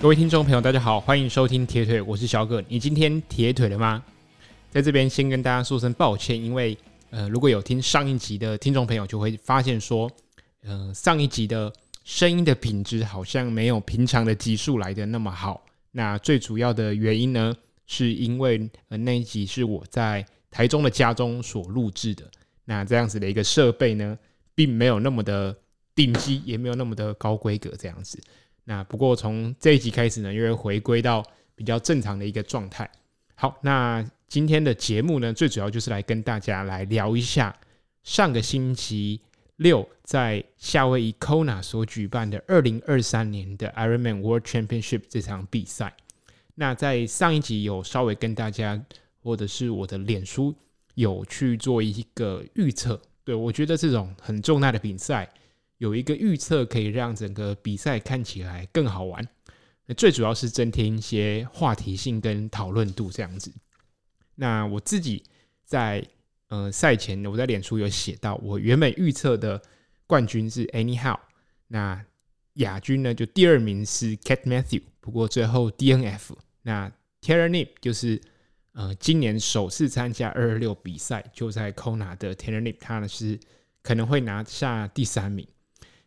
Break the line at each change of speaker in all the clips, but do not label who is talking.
各位听众朋友，大家好，欢迎收听铁腿，我是小葛。你今天铁腿了吗？在这边先跟大家说声抱歉，因为呃，如果有听上一集的听众朋友就会发现说，呃，上一集的声音的品质好像没有平常的集数来的那么好。那最主要的原因呢，是因为呃那一集是我在台中的家中所录制的，那这样子的一个设备呢，并没有那么的顶级，也没有那么的高规格这样子。那不过从这一集开始呢，又会回归到比较正常的一个状态。好，那今天的节目呢，最主要就是来跟大家来聊一下上个星期六在夏威夷 Kona 所举办的二零二三年的 Ironman World Championship 这场比赛。那在上一集有稍微跟大家，或者是我的脸书有去做一个预测。对，我觉得这种很重大的比赛。有一个预测可以让整个比赛看起来更好玩，那最主要是增添一些话题性跟讨论度这样子。那我自己在呃赛前，我在脸书有写到，我原本预测的冠军是 Anyhow，那亚军呢就第二名是 Cat Matthew，不过最后 DNF。那 Tara Nip 就是呃今年首次参加二二六比赛，就在 Kona 的 Tara Nip，他呢是可能会拿下第三名。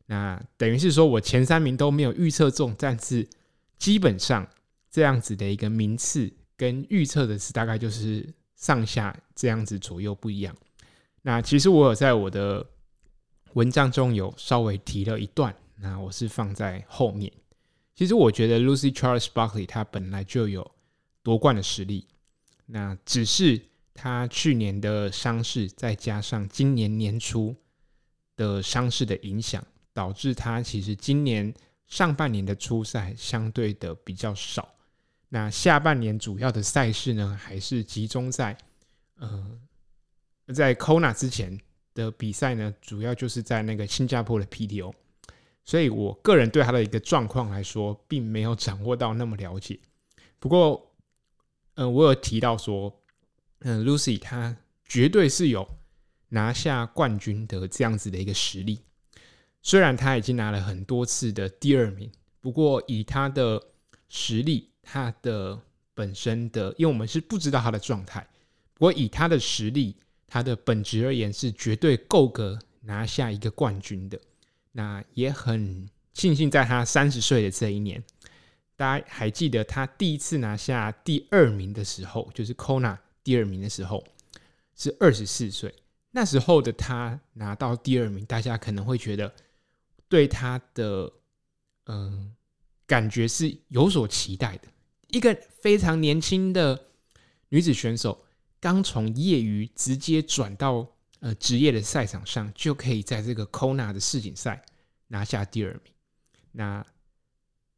那等于是说，我前三名都没有预测中，但是基本上这样子的一个名次跟预测的是大概就是上下这样子左右不一样。那其实我有在我的文章中有稍微提了一段，那我是放在后面。其实我觉得 Lucy Charles Buckley 他本来就有夺冠的实力，那只是他去年的伤势再加上今年年初的伤势的影响。导致他其实今年上半年的出赛相对的比较少，那下半年主要的赛事呢，还是集中在呃，在 Kona 之前的比赛呢，主要就是在那个新加坡的 PTO，所以我个人对他的一个状况来说，并没有掌握到那么了解。不过，嗯、呃，我有提到说，嗯、，Lucy 他绝对是有拿下冠军的这样子的一个实力。虽然他已经拿了很多次的第二名，不过以他的实力，他的本身的，因为我们是不知道他的状态，不过以他的实力，他的本质而言是绝对够格拿下一个冠军的。那也很庆幸，在他三十岁的这一年，大家还记得他第一次拿下第二名的时候，就是 Kona 第二名的时候，是二十四岁。那时候的他拿到第二名，大家可能会觉得。对他的嗯、感觉是有所期待的，一个非常年轻的女子选手，刚从业余直接转到呃职业的赛场上，就可以在这个 Kona 的世锦赛拿下第二名。那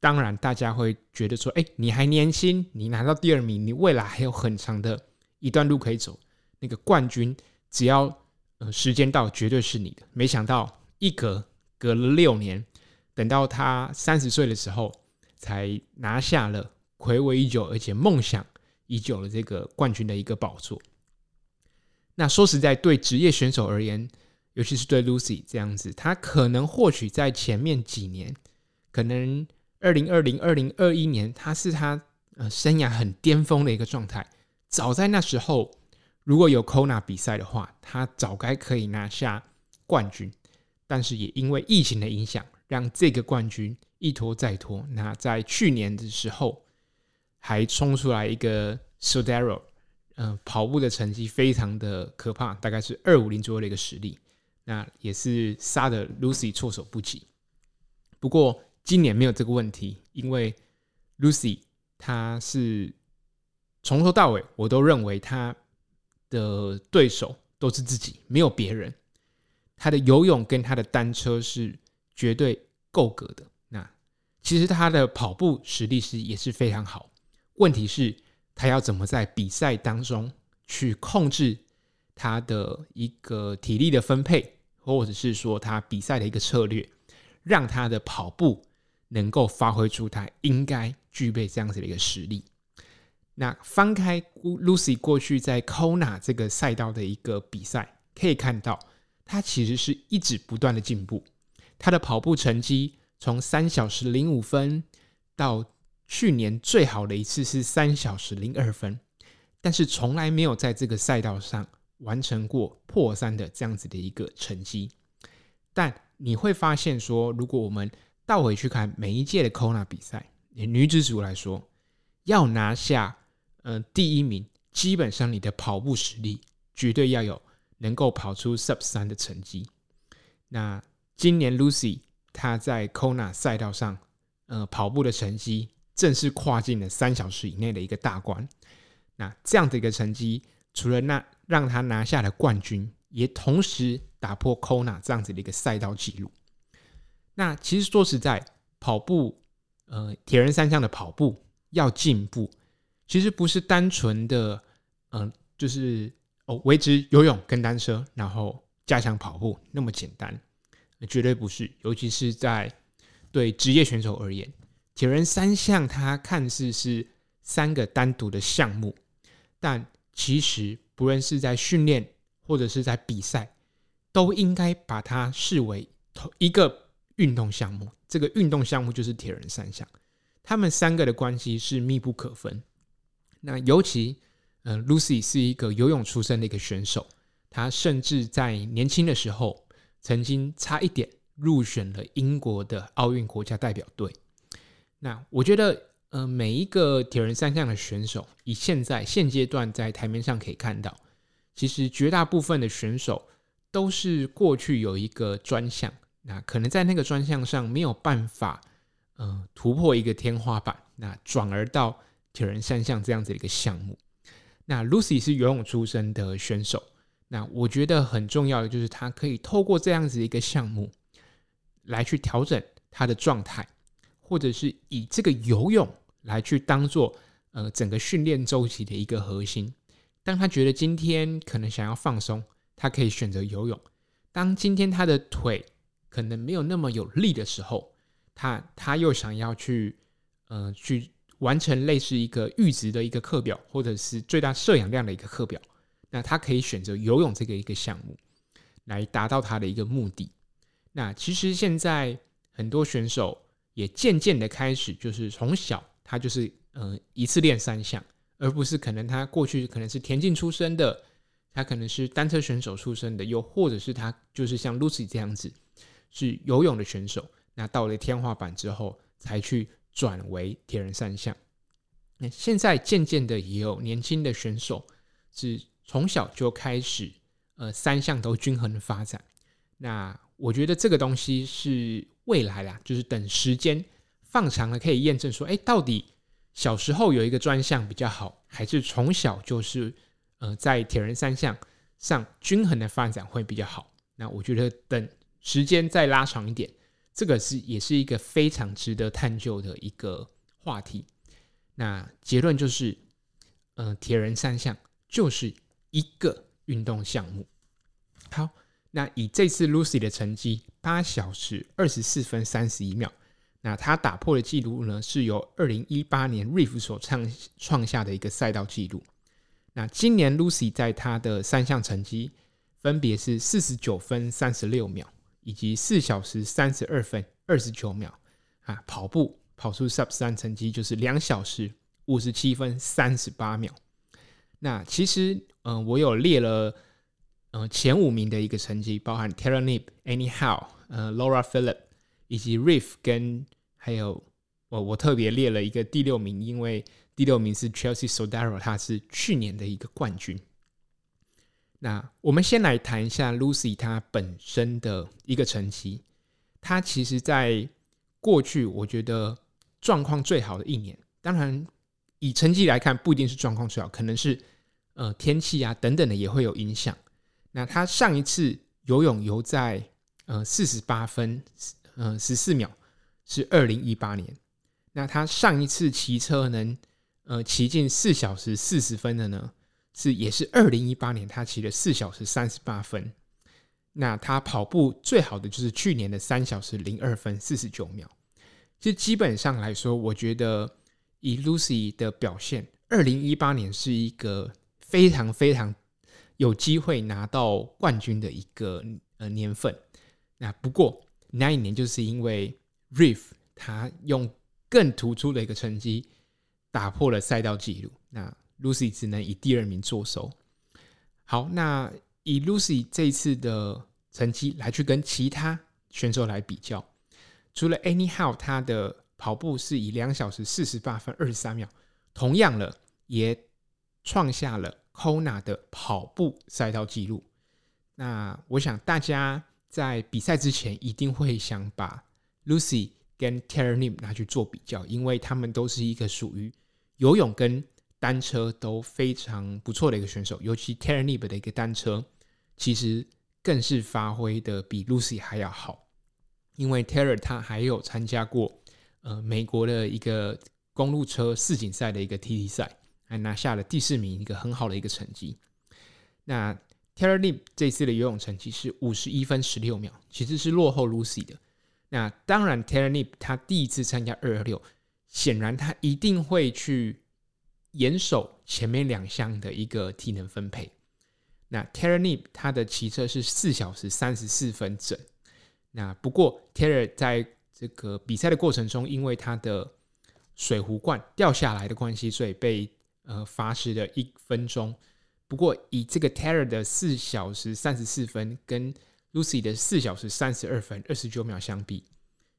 当然，大家会觉得说，哎，你还年轻，你拿到第二名，你未来还有很长的一段路可以走。那个冠军，只要呃时间到，绝对是你的。没想到一格。隔了六年，等到他三十岁的时候，才拿下了魁违已久而且梦想已久的这个冠军的一个宝座。那说实在，对职业选手而言，尤其是对 Lucy 这样子，他可能或许在前面几年，可能二零二零、二零二一年，他是他呃生涯很巅峰的一个状态。早在那时候，如果有 Kona 比赛的话，他早该可以拿下冠军。但是也因为疫情的影响，让这个冠军一拖再拖。那在去年的时候，还冲出来一个 Sodaro，嗯，跑步的成绩非常的可怕，大概是二五零左右的一个实力。那也是杀的 Lucy 措手不及。不过今年没有这个问题，因为 Lucy 她是从头到尾，我都认为她的对手都是自己，没有别人。他的游泳跟他的单车是绝对够格的。那其实他的跑步实力是也是非常好。问题是，他要怎么在比赛当中去控制他的一个体力的分配，或者是说他比赛的一个策略，让他的跑步能够发挥出他应该具备这样子的一个实力。那翻开 Lucy 过去在 Kona 这个赛道的一个比赛，可以看到。他其实是一直不断的进步，他的跑步成绩从三小时零五分到去年最好的一次是三小时零二分，但是从来没有在这个赛道上完成过破三的这样子的一个成绩。但你会发现说，如果我们倒回去看每一届的 Kona 比赛，女子组来说，要拿下呃第一名，基本上你的跑步实力绝对要有能够跑出 Sub 三的成绩。那今年 Lucy 她在 Kona 赛道上，呃，跑步的成绩正式跨进了三小时以内的一个大关。那这样的一个成绩，除了那让她拿下了冠军，也同时打破 Kona 这样子的一个赛道记录。那其实说实在，跑步，呃，铁人三项的跑步要进步，其实不是单纯的，嗯、就是哦，维持游泳跟单车，然后加强跑步那么简单。绝对不是，尤其是在对职业选手而言，铁人三项它看似是三个单独的项目，但其实不论是在训练或者是在比赛，都应该把它视为同一个运动项目。这个运动项目就是铁人三项，他们三个的关系是密不可分。那尤其，嗯、，Lucy 是一个游泳出身的一个选手，她甚至在年轻的时候。曾经差一点入选了英国的奥运国家代表队。那我觉得，呃，每一个铁人三项的选手，以现在现阶段在台面上可以看到，其实绝大部分的选手都是过去有一个专项，那可能在那个专项上没有办法，呃，突破一个天花板，那转而到铁人三项这样子的一个项目。那 Lucy 是游泳出身的选手。那我觉得很重要的就是，他可以透过这样子一个项目来去调整他的状态，或者是以这个游泳来去当做呃整个训练周期的一个核心。当他觉得今天可能想要放松，他可以选择游泳；当今天他的腿可能没有那么有力的时候，他他又想要去呃去完成类似一个阈值的一个课表，或者是最大摄氧量的一个课表。那他可以选择游泳这个一个项目，来达到他的一个目的。那其实现在很多选手也渐渐的开始，就是从小他就是嗯一次练三项，而不是可能他过去可能是田径出身的，他可能是单车选手出身的，又或者是他就是像 Lucy 这样子是游泳的选手。那到了天花板之后，才去转为铁人三项。那现在渐渐的也有年轻的选手是。从小就开始，呃，三项都均衡的发展。那我觉得这个东西是未来啦，就是等时间放长了，可以验证说，哎，到底小时候有一个专项比较好，还是从小就是呃在铁人三项上均衡的发展会比较好？那我觉得等时间再拉长一点，这个是也是一个非常值得探究的一个话题。那结论就是，呃，铁人三项就是。一个运动项目，好，那以这次 Lucy 的成绩八小时二十四分三十一秒，那他打破的记录呢，是由二零一八年 Reef 所创创下的一个赛道记录。那今年 Lucy 在他的三项成绩分别是四十九分三十六秒，以及四小时三十二分二十九秒啊，跑步跑出 Sub 三成绩就是两小时五十七分三十八秒。那其实。嗯，我有列了，嗯，前五名的一个成绩，包含 Tara Nip、Annie Haug、呃，Laura Phillip，以及 Riff，跟还有我我特别列了一个第六名，因为第六名是 Chelsea Sodaro，他是去年的一个冠军。那我们先来谈一下 Lucy 她本身的一个成绩，她其实在过去我觉得状况最好的一年，当然以成绩来看不一定是状况最好，可能是。呃，天气啊等等的也会有影响。那他上一次游泳游在呃四十八分呃十四秒，是二零一八年。那他上一次骑车能呃骑进四小时四十分的呢，是也是二零一八年，他骑了四小时三十八分。那他跑步最好的就是去年的三小时零二分四十九秒。其实基本上来说，我觉得以 Lucy 的表现，二零一八年是一个。非常非常有机会拿到冠军的一个呃年份。那不过那一年就是因为 Riff 他用更突出的一个成绩，打破了赛道纪录。那 Lucy 只能以第二名作收。好，那以 Lucy 这一次的成绩来去跟其他选手来比较，除了 Anyhow 他的跑步是以两小时四十八分二十三秒，同样了也创下了 Kona 的跑步赛道纪录。那我想大家在比赛之前一定会想把 Lucy 跟 Tara Nip 拿去做比较，因为他们都是一个属于游泳跟单车都非常不错的一个选手，尤其 Tara Nip 的一个单车，其实更是发挥的比 Lucy 还要好，因为 Terry 他还有参加过呃美国的一个公路车世锦赛的一个 TT 赛，还拿下了第四名，一个很好的一个成绩。那 Tera NIP 这次的游泳成绩是五十一分十六秒，其实是落后 Lucy 的。那当然 Tera NIP 他第一次参加二二六，显然他一定会去严守前面两项的一个体能分配。那 Tera NIP 他的骑车是四小时三十四分整。那不过 Tera 在这个比赛的过程中，因为他的水壶罐掉下来的关系，所以被呃罚时了一分钟。不过，以这个 Terry 的四小时三十四分跟 Lucy 的四小时三十二分二十九秒相比，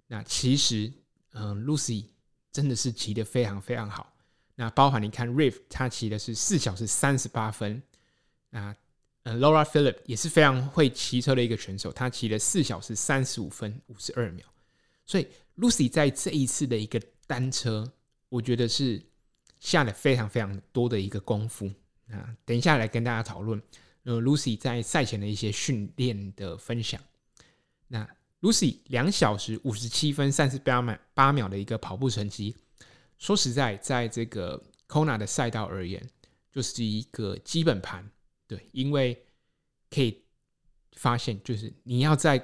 那其实，嗯、，Lucy 真的是骑得非常非常好。那包含你看 Riff，他骑的是四小时三十八分。那呃，Laura Philip 也是非常会骑车的一个选手，他骑了四小时三十五分五十二秒。所以 Lucy 在这一次的一个单车，我觉得是下了非常非常多的一个功夫。啊，等一下来跟大家讨论，呃，Lucy 在赛前的一些训练的分享。那 Lucy 两小时五十七分三十八秒八秒的一个跑步成绩，说实在，在这个 Kona 的赛道而言，就是一个基本盘。对，因为可以发现，就是你要在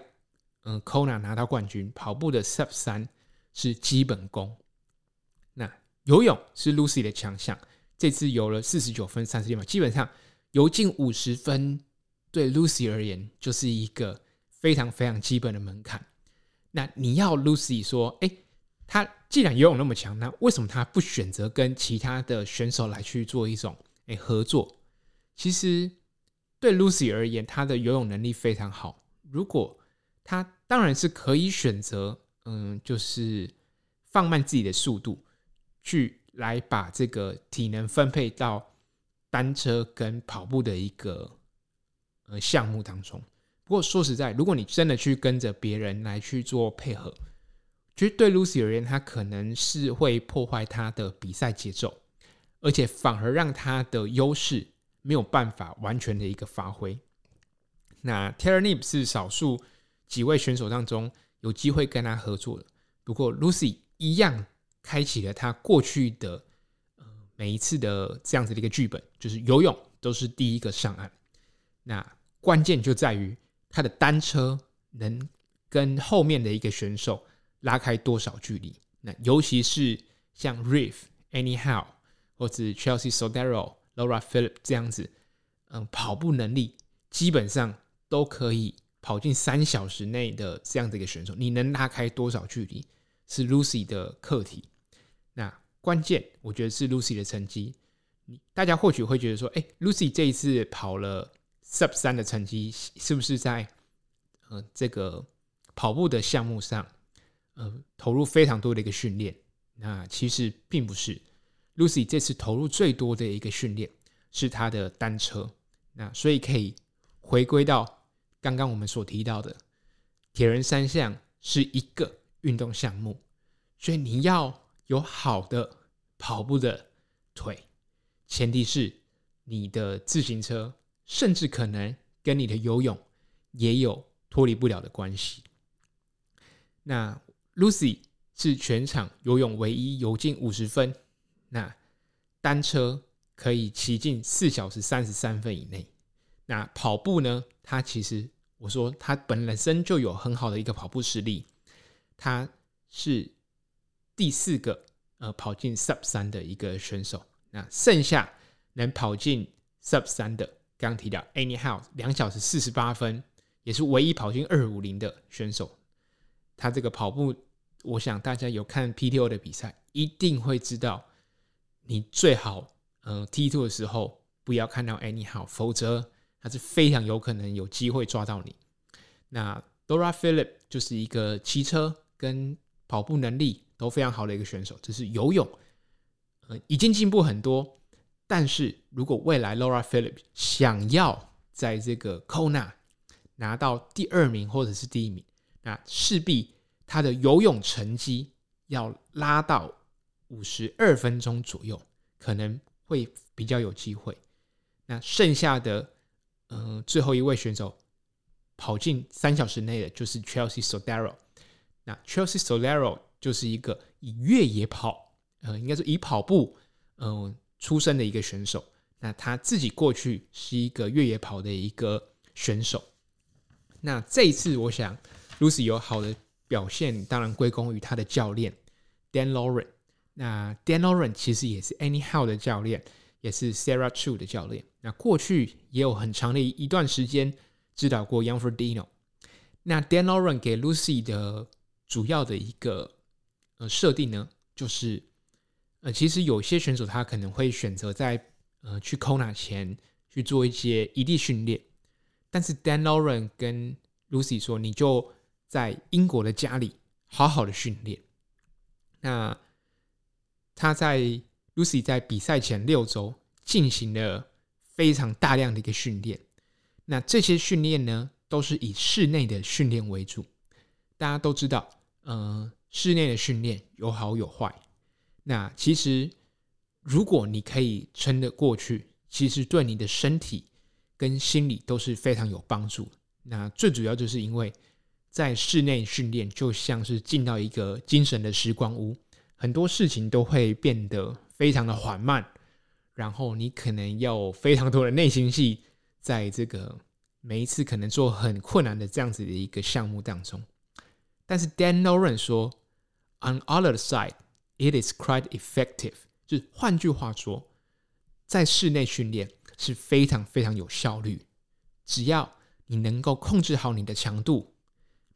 嗯 Kona 拿到冠军，跑步的 Sub 三是基本功。那游泳是 Lucy 的强项。这次游了四十九分三十六秒，基本上游进五十分，对 Lucy 而言就是一个非常非常基本的门槛。那你要 Lucy 说，哎，他既然游泳那么强，那为什么他不选择跟其他的选手来去做一种哎合作？其实对 Lucy 而言，他的游泳能力非常好。如果他当然是可以选择，嗯，就是放慢自己的速度去。来把这个体能分配到单车跟跑步的一个呃项目当中。不过说实在，如果你真的去跟着别人来去做配合，其实对 Lucy 而言，他可能是会破坏他的比赛节奏，而且反而让他的优势没有办法完全的一个发挥。那 Tera NIP 是少数几位选手当中有机会跟他合作的，不过 Lucy 一样。开启了他过去的呃每一次的这样子的一个剧本，就是游泳都是第一个上岸。那关键就在于他的单车能跟后面的一个选手拉开多少距离。那尤其是像 Riff、Anyhow 或者 Chelsea Sodaro、Laura Philip 这样子，嗯，跑步能力基本上都可以跑进三小时内的这样的一个选手，你能拉开多少距离是 Lucy 的课题。那关键，我觉得是 Lucy 的成绩。你大家或许会觉得说，哎，Lucy 这一次跑了 Sub 三的成绩，是不是在呃这个跑步的项目上，呃投入非常多的一个训练？那其实并不是，Lucy 这次投入最多的一个训练是她的单车。那所以可以回归到刚刚我们所提到的，铁人三项是一个运动项目，所以你要。有好的跑步的腿，前提是你的自行车，甚至可能跟你的游泳也有脱离不了的关系。那 Lucy 是全场游泳唯一游进五十分，那单车可以骑进四小时三十三分以内。那跑步呢？他其实我说他本身就有很好的一个跑步实力，他是。第四个呃跑进 Sub 三的一个选手，那剩下能跑进 Sub 三的，刚刚提到 Anyhow 两小时四十八分，也是唯一跑进二五零的选手。他这个跑步我想大家有看 PTO 的比赛，一定会知道，你最好呃 T2 的时候不要看到 anyhow，否则他是非常有可能有机会抓到你。那 Laura Philip 就是一个骑车跟跑步能力都非常好的一个选手，只是游泳呃已经进步很多。但是如果未来 Laura Philip 想要在这个 Kona 拿到第二名或者是第一名，那势必他的游泳成绩要拉到五十二分钟左右，可能会比较有机会。那剩下的，嗯、最后一位选手跑进三小时内的就是 Chelsea Sodaro。那 Chelsea Sodaro 就是一个以越野跑，呃，应该是以跑步，嗯、出身的一个选手，那他自己过去是一个越野跑的一个选手。那这一次，我想 Lucy 有好的表现，当然归功于他的教练 Dan Lauren。那 Dan Lauren 其实也是 Anyhow 的教练，也是 Sarah True 的教练。那过去也有很长的一段时间指导过 Young Ferdino。那 Dan Lauren 给 Lucy 的主要的一个呃设定呢，就是。呃，其实有些选手他可能会选择在呃去 Kona 前去做一些异地训练，但是 Dan Lauren 跟 Lucy 说，你就在英国的家里好好的训练。那他在 Lucy 在比赛前六周进行了非常大量的一个训练，那这些训练呢都是以室内的训练为主。大家都知道，呃，室内的训练有好有坏。那其实，如果你可以撑得过去，其实对你的身体跟心理都是非常有帮助。那最主要就是因为在室内训练，就像是进到一个精神的时光屋，很多事情都会变得非常的缓慢，然后你可能要非常多的内心戏，在这个每一次可能做很困难的这样子的一个项目当中。但是 Dan Lauren 说，On other side。It is quite effective，就是换句话说，在室内训练是非常非常有效率。只要你能够控制好你的强度，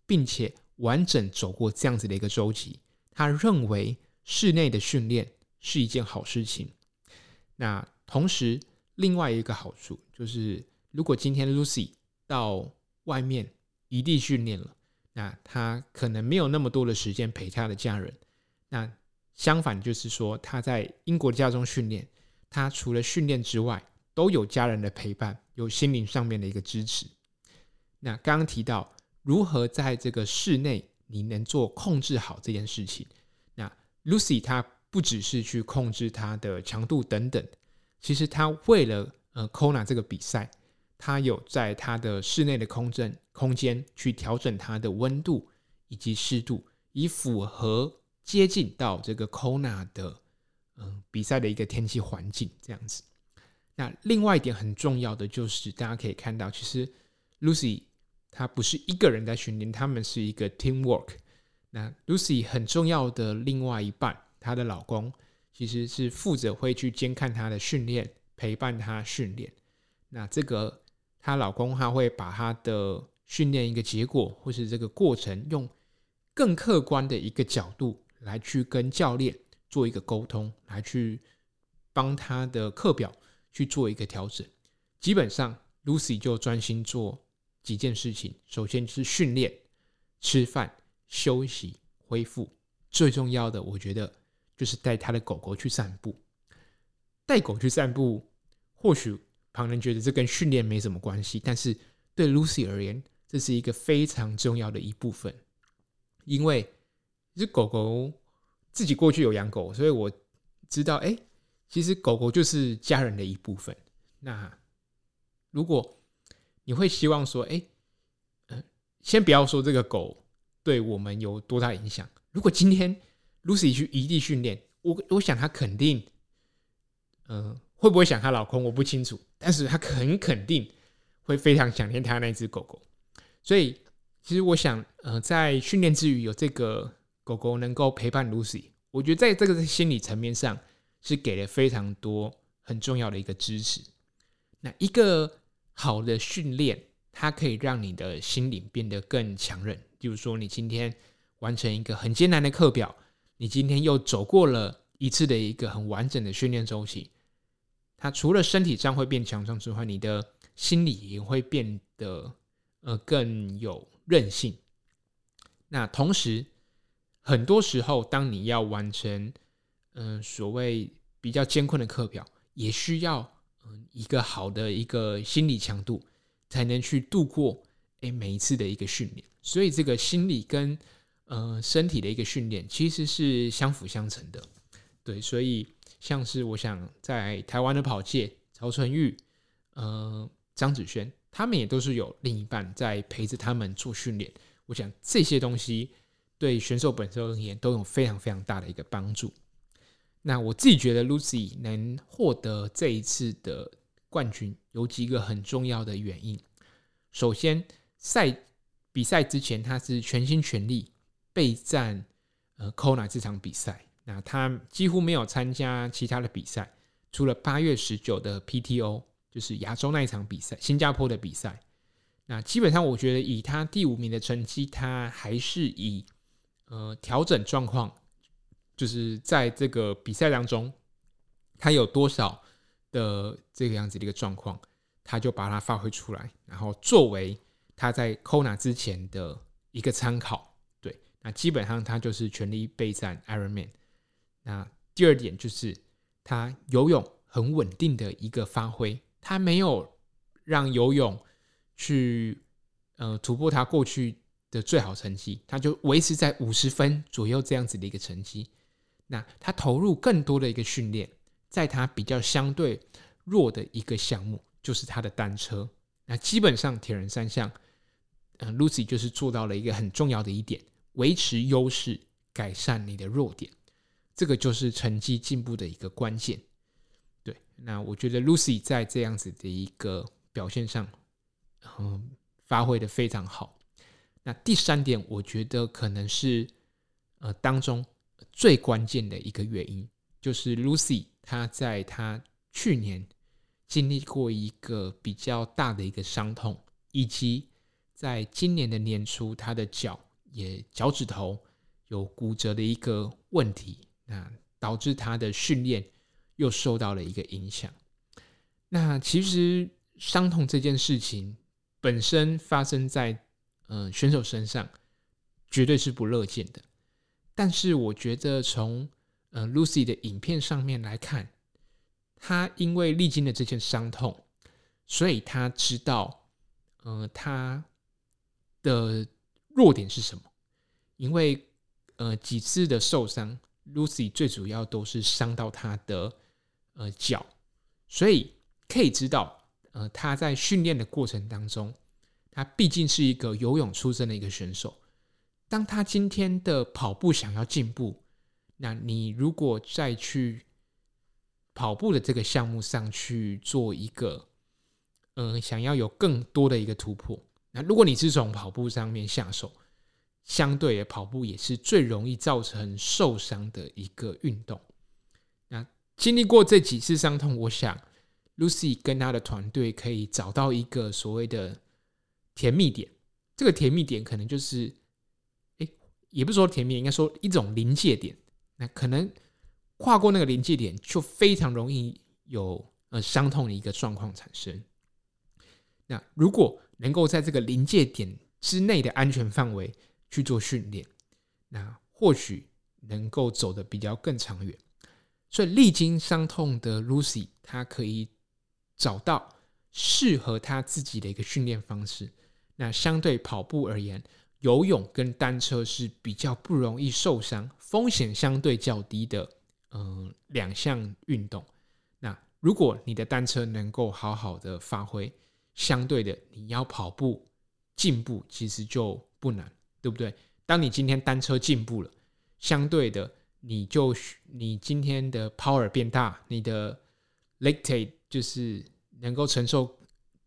并且完整走过这样子的一个周期，他认为室内的训练是一件好事情。那同时，另外一个好处就是，如果今天 Lucy 到外面异地训练了，那他可能没有那么多的时间陪他的家人，那。相反，就是说他在英国家中训练，他除了训练之外，都有家人的陪伴，有心灵上面的一个支持。那刚刚提到如何在这个室内你能做控制好这件事情，那 Lucy 她不只是去控制她的强度等等，其实她为了呃 Kona 这个比赛，她有在她的室内的空间空间去调整它的温度以及湿度，以符合。接近到这个 Kona 的嗯比赛的一个天气环境这样子。那另外一点很重要的就是，大家可以看到，其实 Lucy 她不是一个人在训练，他们是一个 teamwork。那 Lucy 很重要的另外一半，她的老公其实是负责会去监看她的训练，陪伴她训练。那这个她老公他会把她的训练一个结果或是这个过程，用更客观的一个角度。来去跟教练做一个沟通，来去帮他的课表去做一个调整。基本上，Lucy 就专心做几件事情。首先是训练、吃饭、休息、恢复。最重要的，我觉得就是带他的狗狗去散步。带狗去散步，或许旁人觉得这跟训练没什么关系，但是对 Lucy 而言，这是一个非常重要的一部分，因为。这狗狗自己过去有养狗，所以我知道，哎，其实狗狗就是家人的一部分。那如果你会希望说，哎，嗯，先不要说这个狗对我们有多大影响。如果今天 Lucy 去异地训练，我我想她肯定，嗯，会不会想她老公我不清楚，但是她很肯定会非常想念她那只狗狗。所以，其实我想，呃，在训练之余有这个。狗狗能够陪伴 Lucy，我觉得在这个心理层面上是给了非常多很重要的一个支持。那一个好的训练，它可以让你的心灵变得更强韧。就是说，你今天完成一个很艰难的课表，你今天又走过了一次的一个很完整的训练周期，它除了身体上会变强壮之外，你的心理也会变得呃更有韧性。那同时，很多时候当你要完成嗯、所谓比较艰困的课表，也需要嗯、一个好的一个心理强度，才能去度过诶每一次的一个训练。所以这个心理跟呃身体的一个训练其实是相辅相成的。对，所以像是我想在台湾的跑界，曹纯玉、呃张子萱，他们也都是有另一半在陪着他们做训练。我想这些东西对选手本身而言都有非常非常大的一个帮助。那我自己觉得 Lucy 能获得这一次的冠军，有几个很重要的原因。首先，赛比赛之前，他是全心全力备战呃 Kona 这场比赛。那他几乎没有参加其他的比赛，除了八月十九的 PTO，就是亚洲那一场比赛，新加坡的比赛。那基本上，我觉得以他第五名的成绩，他还是以呃调整状况，就是在这个比赛当中，他有多少的这个样子的一个状况，他就把它发挥出来，然后作为他在 Kona 之前的一个参考。对，那基本上他就是全力备战 Ironman。那第二点就是他游泳很稳定的一个发挥，他没有让游泳去呃突破他过去的最好成绩，他就维持在五十分左右这样子的一个成绩。那他投入更多的一个训练，在他比较相对弱的一个项目，就是他的单车。那基本上铁人三项，嗯、，Lucy 就是做到了一个很重要的一点：维持优势，改善你的弱点。这个就是成绩进步的一个关键，对。那我觉得 Lucy 在这样子的一个表现上，嗯，发挥的非常好。那第三点，我觉得可能是呃当中最关键的一个原因，就是 Lucy 她在她去年经历过一个比较大的一个伤痛，以及在今年的年初，她的脚也脚趾头有骨折的一个问题。那导致他的训练又受到了一个影响。那其实伤痛这件事情本身发生在嗯、选手身上，绝对是不乐见的。但是我觉得从呃 Lucy 的影片上面来看，他因为历经了这件伤痛，所以他知道呃他的弱点是什么。因为呃几次的受伤。Lucy 最主要都是伤到他的呃脚，所以可以知道，呃，他在训练的过程当中，他毕竟是一个游泳出身的一个选手。当他今天的跑步想要进步，那你如果再去跑步的这个项目上去做一个，呃，想要有更多的一个突破，那如果你是从跑步上面下手。相对的，跑步也是最容易造成受伤的一个运动。那经历过这几次伤痛，我想 Lucy 跟他的团队可以找到一个所谓的甜蜜点。这个甜蜜点可能就是，也不是说甜蜜，应该说一种临界点。那可能跨过那个临界点，就非常容易有呃伤痛的一个状况产生。那如果能够在这个临界点之内的安全范围，去做训练，那或许能够走得比较更长远。所以历经伤痛的 Lucy，她可以找到适合她自己的一个训练方式。那相对跑步而言，游泳跟单车是比较不容易受伤、风险相对较低的，嗯，两项运动。那如果你的单车能够好好的发挥，相对的，你要跑步进步其实就不难。对不对？当你今天单车进步了，相对的，你就你今天的 power 变大，你的 lactate 就是能够承受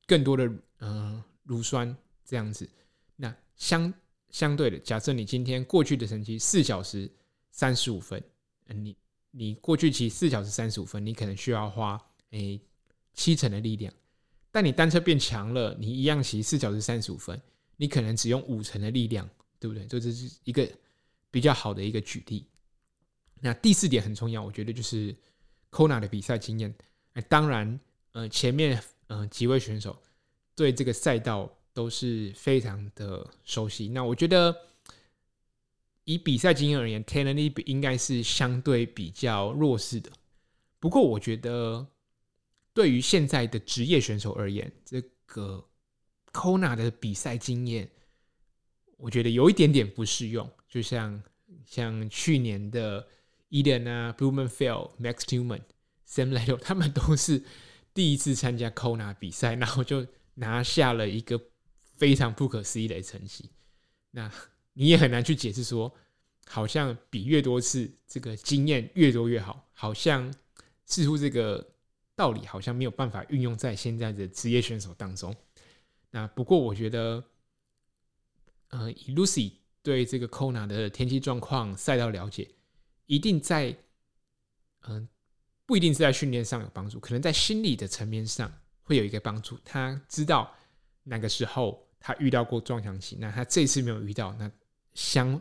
更多的嗯、乳酸这样子。那相相对的，假设你今天过去的成绩四小时三十五分，你你过去骑四小时三十五分，你可能需要花诶七成的力量，但你单车变强了，你一样骑四小时三十五分，你可能只用五成的力量。对不对？这就是一个比较好的一个举例。那第四点很重要，我觉得就是 Kona 的比赛经验。哎，当然，呃，前面呃几位选手对这个赛道都是非常的熟悉。那我觉得以比赛经验而言，Tenney 应该是相对比较弱势的。不过，我觉得对于现在的职业选手而言，这个 Kona 的比赛经验，我觉得有一点点不适用。就像像去年的。Eden 啊，Blumenfeld、Max Neumann、Sam Laidlow，他们都是第一次参加 Kona 比赛，然后就拿下了一个非常不可思议的成绩。那你也很难去解释说，好像比越多次，这个经验越多越好，好像似乎这个道理好像没有办法运用在现在的职业选手当中。那不过我觉得，呃，以 Lucy 对这个 Kona 的天气状况、赛道了解。一定在，嗯、不一定是在训练上有帮助，可能在心理的层面上会有一个帮助。他知道那个时候他遇到过撞墙期，那他这次没有遇到，那相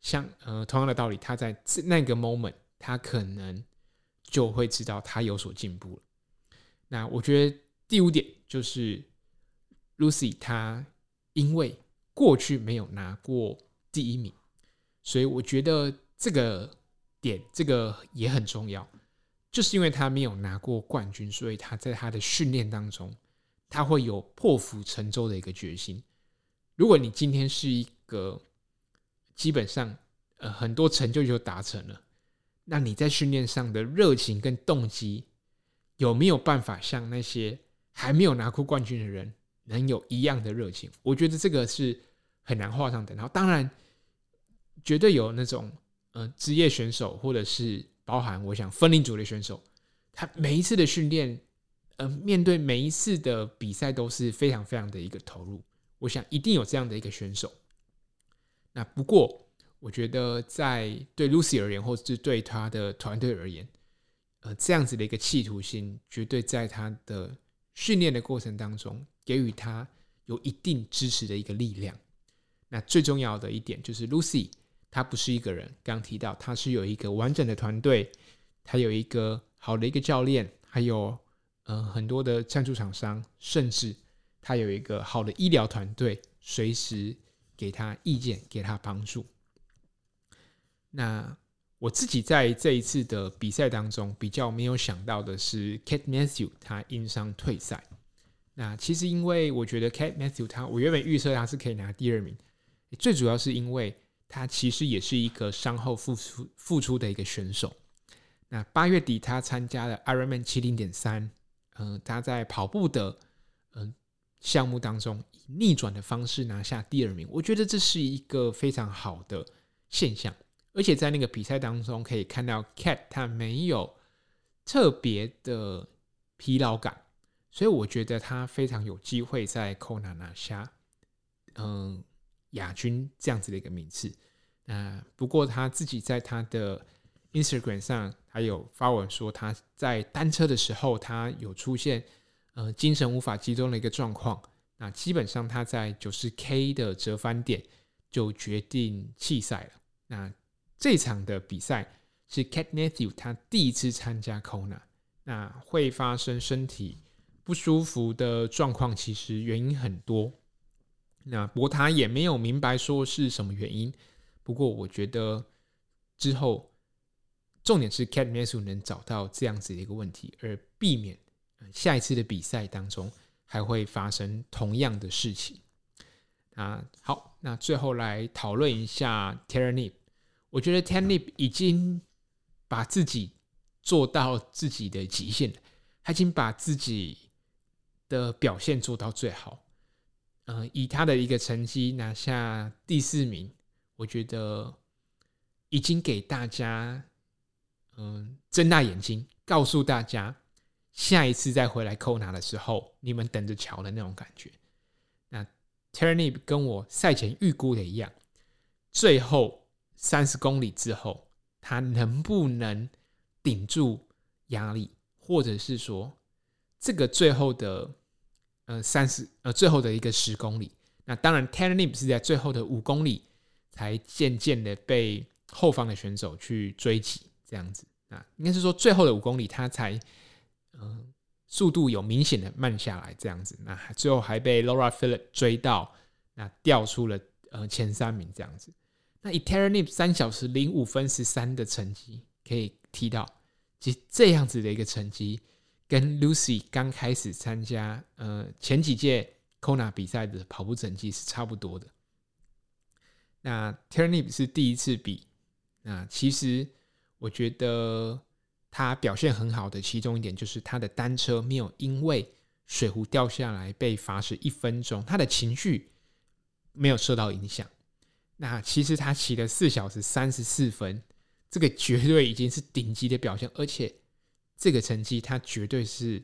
相呃同样的道理，他在那个 moment 他可能就会知道他有所进步了。那我觉得第五点就是 Lucy 他因为过去没有拿过第一名，所以我觉得这个。点这个也很重要，就是因为他没有拿过冠军，所以他在他的训练当中，他会有破釜沉舟的一个决心。如果你今天是一个基本上呃很多成就就达成了，那你在训练上的热情跟动机有没有办法像那些还没有拿过冠军的人能有一样的热情？我觉得这个是很难画上等号。当然，绝对有那种。呃，职业选手或者是包含我想分龄组的选手，他每一次的训练，呃，面对每一次的比赛都是非常非常的一个投入。我想一定有这样的一个选手。那不过，我觉得在对 Lucy 而言，或者是对他的团队而言，呃，这样子的一个企图心，绝对在他的训练的过程当中，给予他有一定支持的一个力量。那最重要的一点就是 Lucy。他不是一个人，刚提到他是有一个完整的团队，他有一个好的一个教练，还有、呃、很多的赞助厂商，甚至他有一个好的医疗团队，随时给他意见，给他帮助。那我自己在这一次的比赛当中，比较没有想到的是，Kate Matthew 他因伤退赛。那其实因为我觉得 Kate Matthew 他，我原本预测他是可以拿第二名，最主要是因为。他其实也是一个伤后复出复出的一个选手。那八月底他参加了 Ironman 七零点三，嗯，他在跑步的嗯、项目当中以逆转的方式拿下第二名，我觉得这是一个非常好的现象。而且在那个比赛当中可以看到 Cat 他没有特别的疲劳感，所以我觉得他非常有机会在 Kona 拿下，嗯。亚军这样子的一个名次，那不过他自己在他的 Instagram 上还有发文说，他在单车的时候，他有出现呃精神无法集中的一个状况。那基本上他在九十 K 的折返点就决定弃赛了。那这场的比赛是 Kate Matthew 他第一次参加 Kona，那会发生身体不舒服的状况，其实原因很多。那不过他也没有明白说是什么原因。不过我觉得之后重点是 Kate Matthews 能找到这样子的一个问题，而避免下一次的比赛当中还会发生同样的事情。啊，好，那最后来讨论一下 Tara Nip。我觉得 Tara Nip 已经把自己做到自己的极限了，他已经把自己的表现做到最好。嗯、以他的一个成绩拿下第四名，我觉得已经给大家嗯睁大眼睛，告诉大家下一次再回来扣拿的时候，你们等着瞧的那种感觉。那 Tara Nip 跟我赛前预估的一样，最后三十公里之后，他能不能顶住压力，或者是说这个最后的。呃，三十呃，最后的一个十公里，那当然 Tara Nip 是在最后的五公里，才渐渐的被后方的选手去追击，这样子啊，应该是说最后的五公里他才嗯、速度有明显的慢下来，这样子，那最后还被 Laura Philip 追到，那掉出了呃前三名这样子。那以 Tara Nip 三小时零五分十三的成绩，可以提到，其实这样子的一个成绩，跟 Lucy 刚开始参加呃前几届 Kona 比赛的跑步成绩是差不多的。那 Tara Nip 是第一次比，那其实我觉得他表现很好的其中一点，就是他的单车没有因为水壶掉下来被罚时一分钟，他的情绪没有受到影响。那其实他骑了四小时三十四分，这个绝对已经是顶级的表现，而且这个成绩他绝对是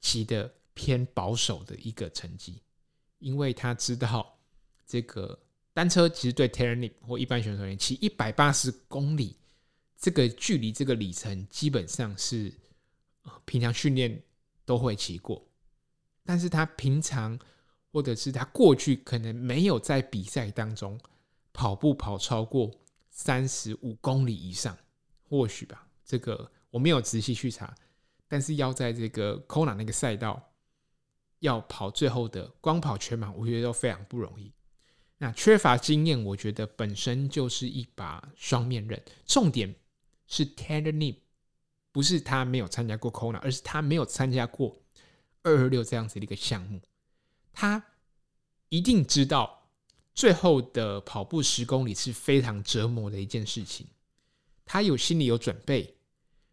骑的偏保守的一个成绩，因为他知道这个单车其实对 Tara Nip 或一般选手而言，骑一百八十公里这个距离这个里程基本上是平常训练都会骑过，但是他平常或者是他过去可能没有在比赛当中。跑步跑超过三十五公里以上，或许吧，这个我没有仔细去查。但是要在这个 Kona 那个赛道要跑最后的光跑全马，我觉得都非常不容易。那缺乏经验，我觉得本身就是一把双面刃。重点是 Tara Nip 不是他没有参加过 Kona，而是他没有参加过二二六这样子的一个项目，他一定知道。最后的跑步十公里是非常折磨的一件事情，他有心里有准备，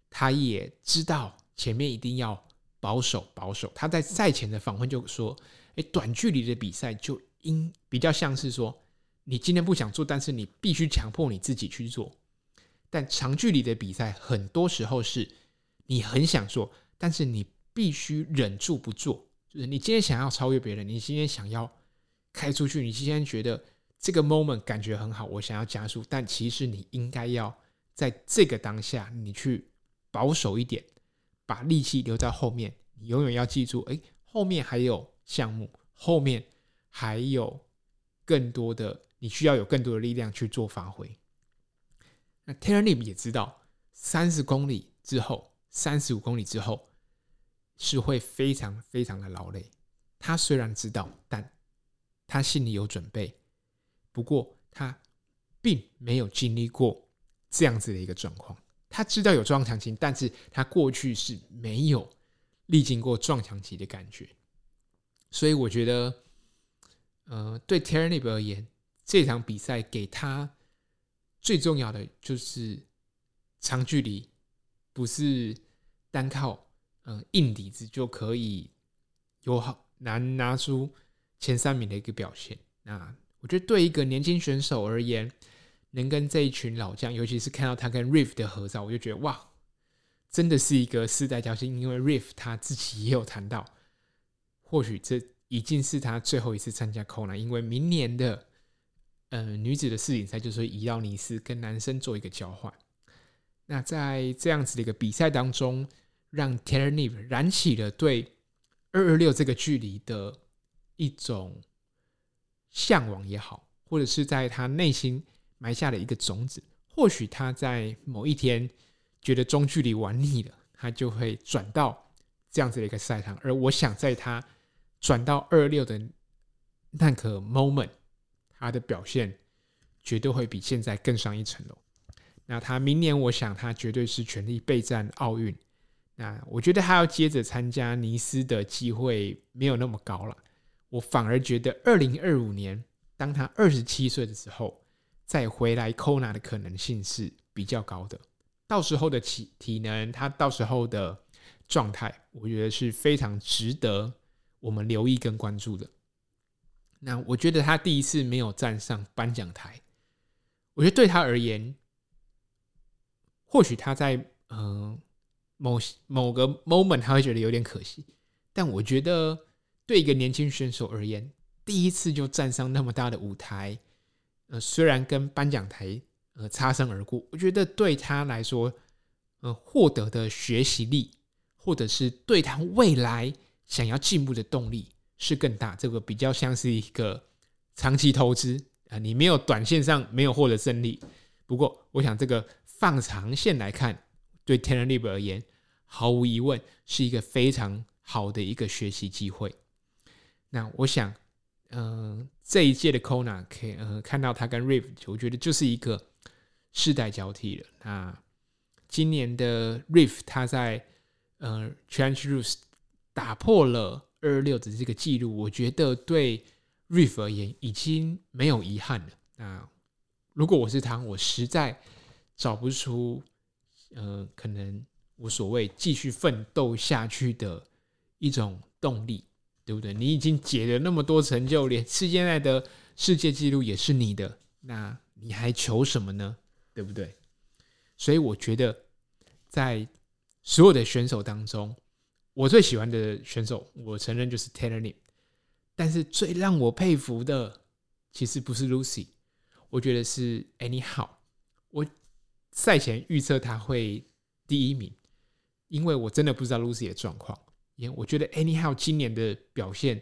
他也知道前面一定要保守保守。他在赛前的访问就说：“诶，短距离的比赛就应比较像是说，你今天不想做，但是你必须强迫你自己去做。但长距离的比赛，很多时候是你很想做，但是你必须忍住不做。就是你今天想要超越别人，你今天想要。”开出去，你今天觉得这个 moment 感觉很好，我想要加速，但其实你应该要在这个当下，你去保守一点，把力气留在后面。你永远要记住，哎，后面还有项目，后面还有更多的，你需要有更多的力量去做发挥。那 t e r a n i p 也知道，三十公里之后，三十五公里之后是会非常非常的劳累。他虽然知道，但他心里有准备，不过他并没有经历过这样子的一个状况。他知道有撞墙期，但是他过去是没有历经过撞墙期的感觉。所以我觉得，呃，对 t e r n i p 而言，这场比赛给他最重要的就是长距离，不是单靠嗯、硬底子就可以有好难拿出。前三名的一个表现，那我觉得对一个年轻选手而言，能跟这一群老将，尤其是看到他跟 Riff 的合照，我就觉得哇，真的是一个世代交心。因为 Riff 他自己也有谈到，或许这已经是他最后一次参加 Kona，因为明年的呃女子的世锦赛就是会移到尼斯，跟男生做一个交换。那在这样子的一个比赛当中，让 Tara Nip 燃起了对二二六这个距离的。一种向往也好，或者是在他内心埋下了一个种子。或许他在某一天觉得中距离玩腻了，他就会转到这样子的一个赛场。而我想，在他转到二六的那个 moment，他的表现绝对会比现在更上一层楼。那他明年，我想他绝对是全力备战奥运。那我觉得他要接着参加尼斯的机会没有那么高了。我反而觉得，二零二五年当他二十七岁的时候，再回来 Kona 的可能性是比较高的。到时候的体体能，他到时候的状态，我觉得是非常值得我们留意跟关注的。那我觉得他第一次没有站上颁奖台，我觉得对他而言，或许他在嗯、呃、某某个 moment 他会觉得有点可惜，但我觉得。对一个年轻选手而言，第一次就站上那么大的舞台，呃，虽然跟颁奖台呃擦身而过，我觉得对他来说，呃，获得的学习力，或者是对他未来想要进步的动力是更大。这个比较像是一个长期投资，啊，你没有短线上没有获得胜利。不过，我想这个放长线来看，对 Taylor Lip 而言，毫无疑问是一个非常好的一个学习机会。那我想，嗯、这一届的 Kona 可以呃看到他跟 Riff，我觉得就是一个世代交替了。那今年的 Riff 他在呃 Challenge Roth 打破了二六的这个记录，我觉得对 Riff 而言已经没有遗憾了。那如果我是他，我实在找不出呃可能无所谓继续奋斗下去的一种动力。对不对？你已经解了那么多成就，连世界赛的世界纪录也是你的，那你还求什么呢？对不对？所以我觉得，在所有的选手当中，我最喜欢的选手，我承认就是 Taylor Lip。但是最让我佩服的，其实不是 Lucy，我觉得是 Anyhow。我赛前预测他会第一名，因为我真的不知道 Lucy 的状况。因为我觉得 Anyhow 今年的表现，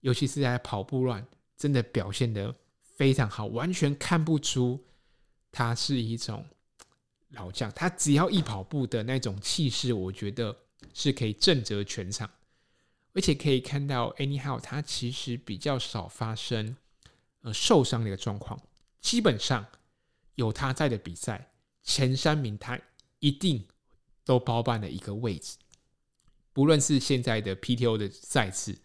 尤其是在跑步乱，真的表现得非常好，完全看不出他是一种老将。他只要一跑步的那种气势，我觉得是可以震慑全场。而且可以看到，Anyhow 他其实比较少发生呃受伤的一个状况，基本上有他在的比赛，前三名他一定都包办了一个位置。不论是现在的 PTO 的赛次，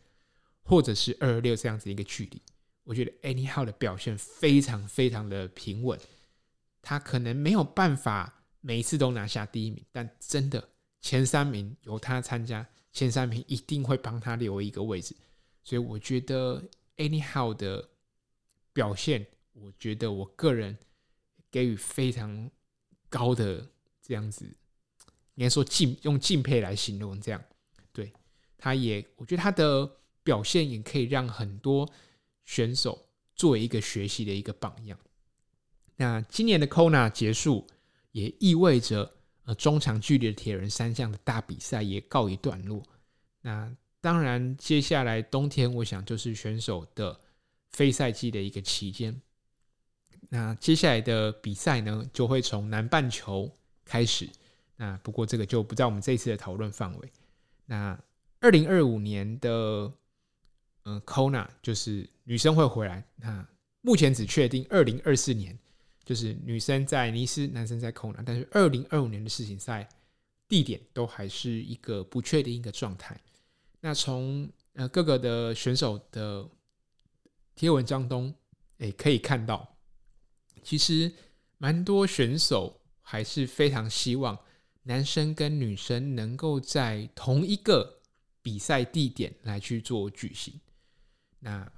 或者是二二六这样子一个距离，我觉得 Anyhow 的表现非常非常的平稳。他可能没有办法每一次都拿下第一名，但真的前三名由他参加，前三名一定会帮他留一个位置。所以我觉得 Anyhow 的表现，我觉得我个人给予非常高的这样子，应该说敬用敬佩来形容这样。对他也，我觉得他的表现也可以让很多选手作为一个学习的一个榜样。那今年的 Kona 结束，也意味着呃中长距离的铁人三项的大比赛也告一段落。那当然，接下来冬天，我想就是选手的非赛季的一个期间。那接下来的比赛呢，就会从南半球开始。那不过这个就不在我们这一次的讨论范围。那二零二五年的嗯、Kona 就是女生会回来。那目前只确定二零二四年就是女生在尼斯，男生在 Kona。但是二零二五年的世锦赛地点都还是一个不确定一个状态。那从呃各个的选手的贴文当中，诶可以看到，其实蛮多选手还是非常希望男生跟女生能够在同一个。比赛地点来去做举行，那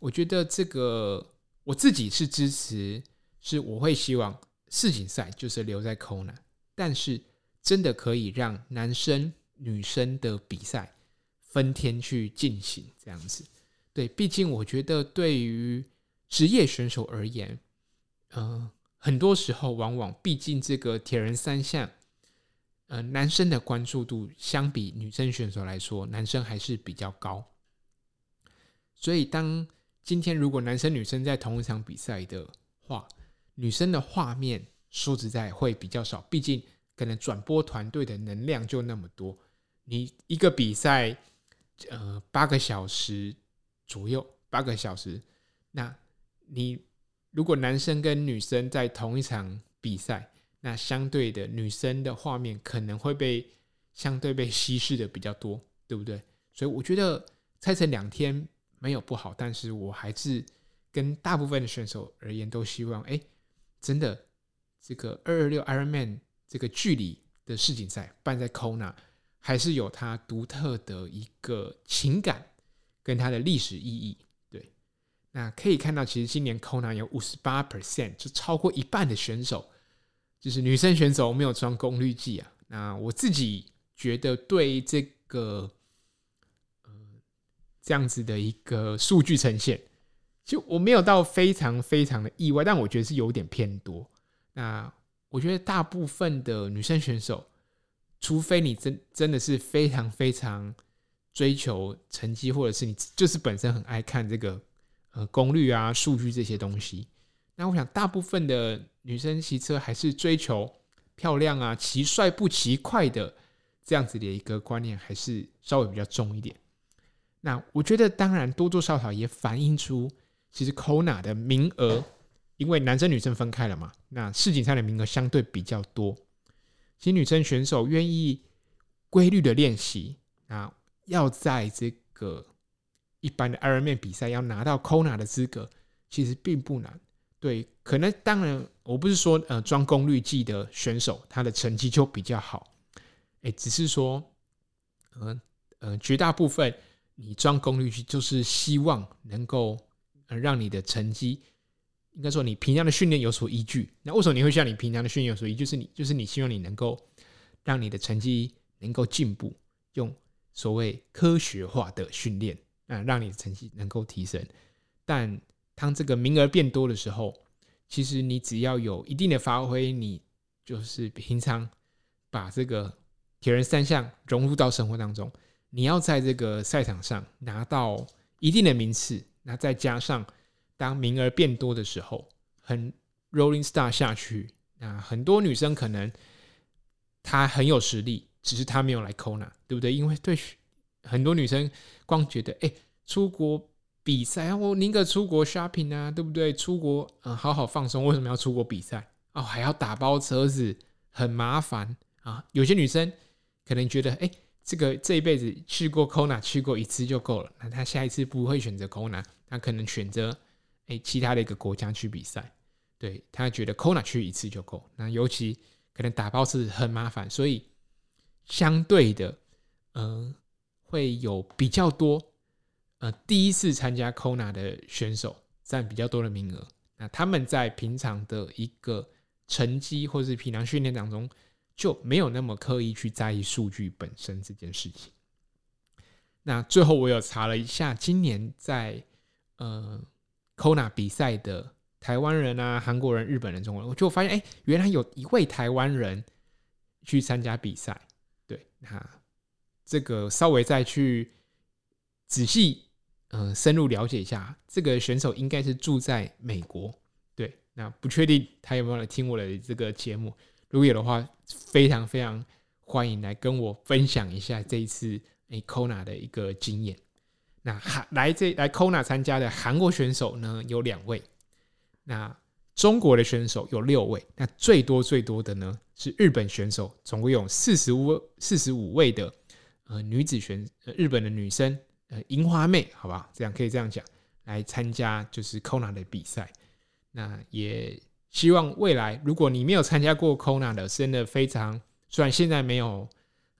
我觉得这个我自己是支持，是我会希望世锦赛就是留在 Kona，但是真的可以让男生女生的比赛分天去进行这样子。对，毕竟我觉得对于职业选手而言，嗯、很多时候往往毕竟这个铁人三项。呃，男生的关注度相比女生选手来说，男生还是比较高。所以，当今天如果男生女生在同一场比赛的话，女生的画面说实在会比较少，毕竟可能转播团队的能量就那么多。你一个比赛，呃，八个小时左右，八个小时，那你如果男生跟女生在同一场比赛，那相对的，女生的画面可能会被相对被稀释的比较多，对不对？所以我觉得拆成两天没有不好，但是我还是跟大部分的选手而言，都希望，哎，真的这个二二六 Ironman 这个距离的世锦赛办在 Kona，还是有它独特的一个情感跟它的历史意义。对，那可以看到，其实今年 Kona 有五十八 percent，就超过一半的选手。就是女生选手没有装功率计啊，那我自己觉得对这个呃这样子的一个数据呈现，就我没有到非常非常的意外，但我觉得是有点偏多。那我觉得大部分的女生选手，除非你真真的是非常非常追求成绩，或者是你就是本身很爱看这个呃功率啊、数据这些东西。那我想，大部分的女生骑车还是追求漂亮啊，骑帅不骑快的这样子的一个观念，还是稍微比较重一点。那我觉得，当然多多少少也反映出，其实 Kona 的名额，因为男生女生分开了嘛，那世锦赛的名额相对比较多。其实女生选手愿意规律的练习，那要在这个一般的 Ironman 比赛要拿到 Kona 的资格，其实并不难。对，可能当然我不是说呃装功率计的选手他的成绩就比较好，哎，只是说，嗯呃，呃绝大部分。你装功率计就是希望能够让你的成绩，应该说你平常的训练有所依据。那为什么你会像你平常的训练有所依据？就是你就是你希望你能够让你的成绩能够进步，用所谓科学化的训练啊，让你的成绩能够提升。但当这个名额变多的时候，其实你只要有一定的发挥，你就是平常把这个铁人三项融入到生活当中。你要在这个赛场上拿到一定的名次，那再加上当名额变多的时候，很 rolling star 下去，那很多女生可能她很有实力，只是她没有来 Kona，对不对？因为对很多女生光觉得，哎，出国比赛，我宁可出国 shopping 啊，对不对？出国嗯，好好放松，为什么要出国比赛？哦，还要打包车子，很麻烦啊。有些女生可能觉得，哎。这个这一辈子去过 Kona 去过一次就够了，那他下一次不会选择 Kona，他可能选择诶其他的一个国家去比赛。对，他觉得 Kona 去一次就够，那尤其可能打包是很麻烦，所以相对的，嗯、会有比较多呃第一次参加 Kona 的选手占比较多的名额。那他们在平常的一个成绩或是平常训练当中。就没有那么刻意去在意数据本身这件事情。那最后我有查了一下，今年在呃 Kona 比赛的台湾人啊、韩国人、日本人、中国人，我就发现，哎，原来有一位台湾人去参加比赛。对，那这个稍微再去仔细嗯、呃、深入了解一下，这个选手应该是住在美国。对，那不确定他有没有来听我的这个节目。如果有的话，非常非常欢迎来跟我分享一下这一次诶 Kona 的一个经验。那韩来这来 Kona 参加的韩国选手呢有两位，那中国的选手有六位，那最多最多的呢是日本选手，总共有四十五四十五位的呃女子选日本的女生呃樱花妹，好吧，这样可以这样讲来参加就是 Kona 的比赛，那也。希望未来，如果你没有参加过 Kona 的，真的非常，虽然现在没有，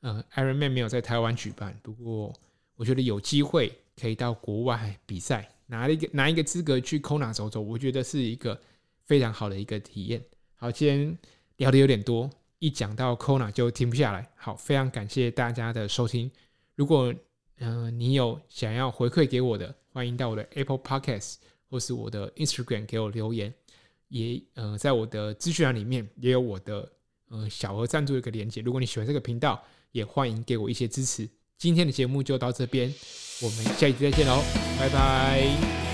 呃，Ironman 没有在台湾举办，不过我觉得有机会可以到国外比赛，拿一个拿一个资格去 Kona 走走，我觉得是一个非常好的一个体验。好，今天聊得有点多，一讲到 Kona 就停不下来。好，非常感谢大家的收听。如果嗯、你有想要回馈给我的，欢迎到我的 Apple Podcast 或是我的 Instagram 给我留言。也呃，在我的资讯栏里面也有我的呃小额赞助的一个连接。如果你喜欢这个频道，也欢迎给我一些支持。今天的节目就到这边，我们下一期再见喽，拜拜。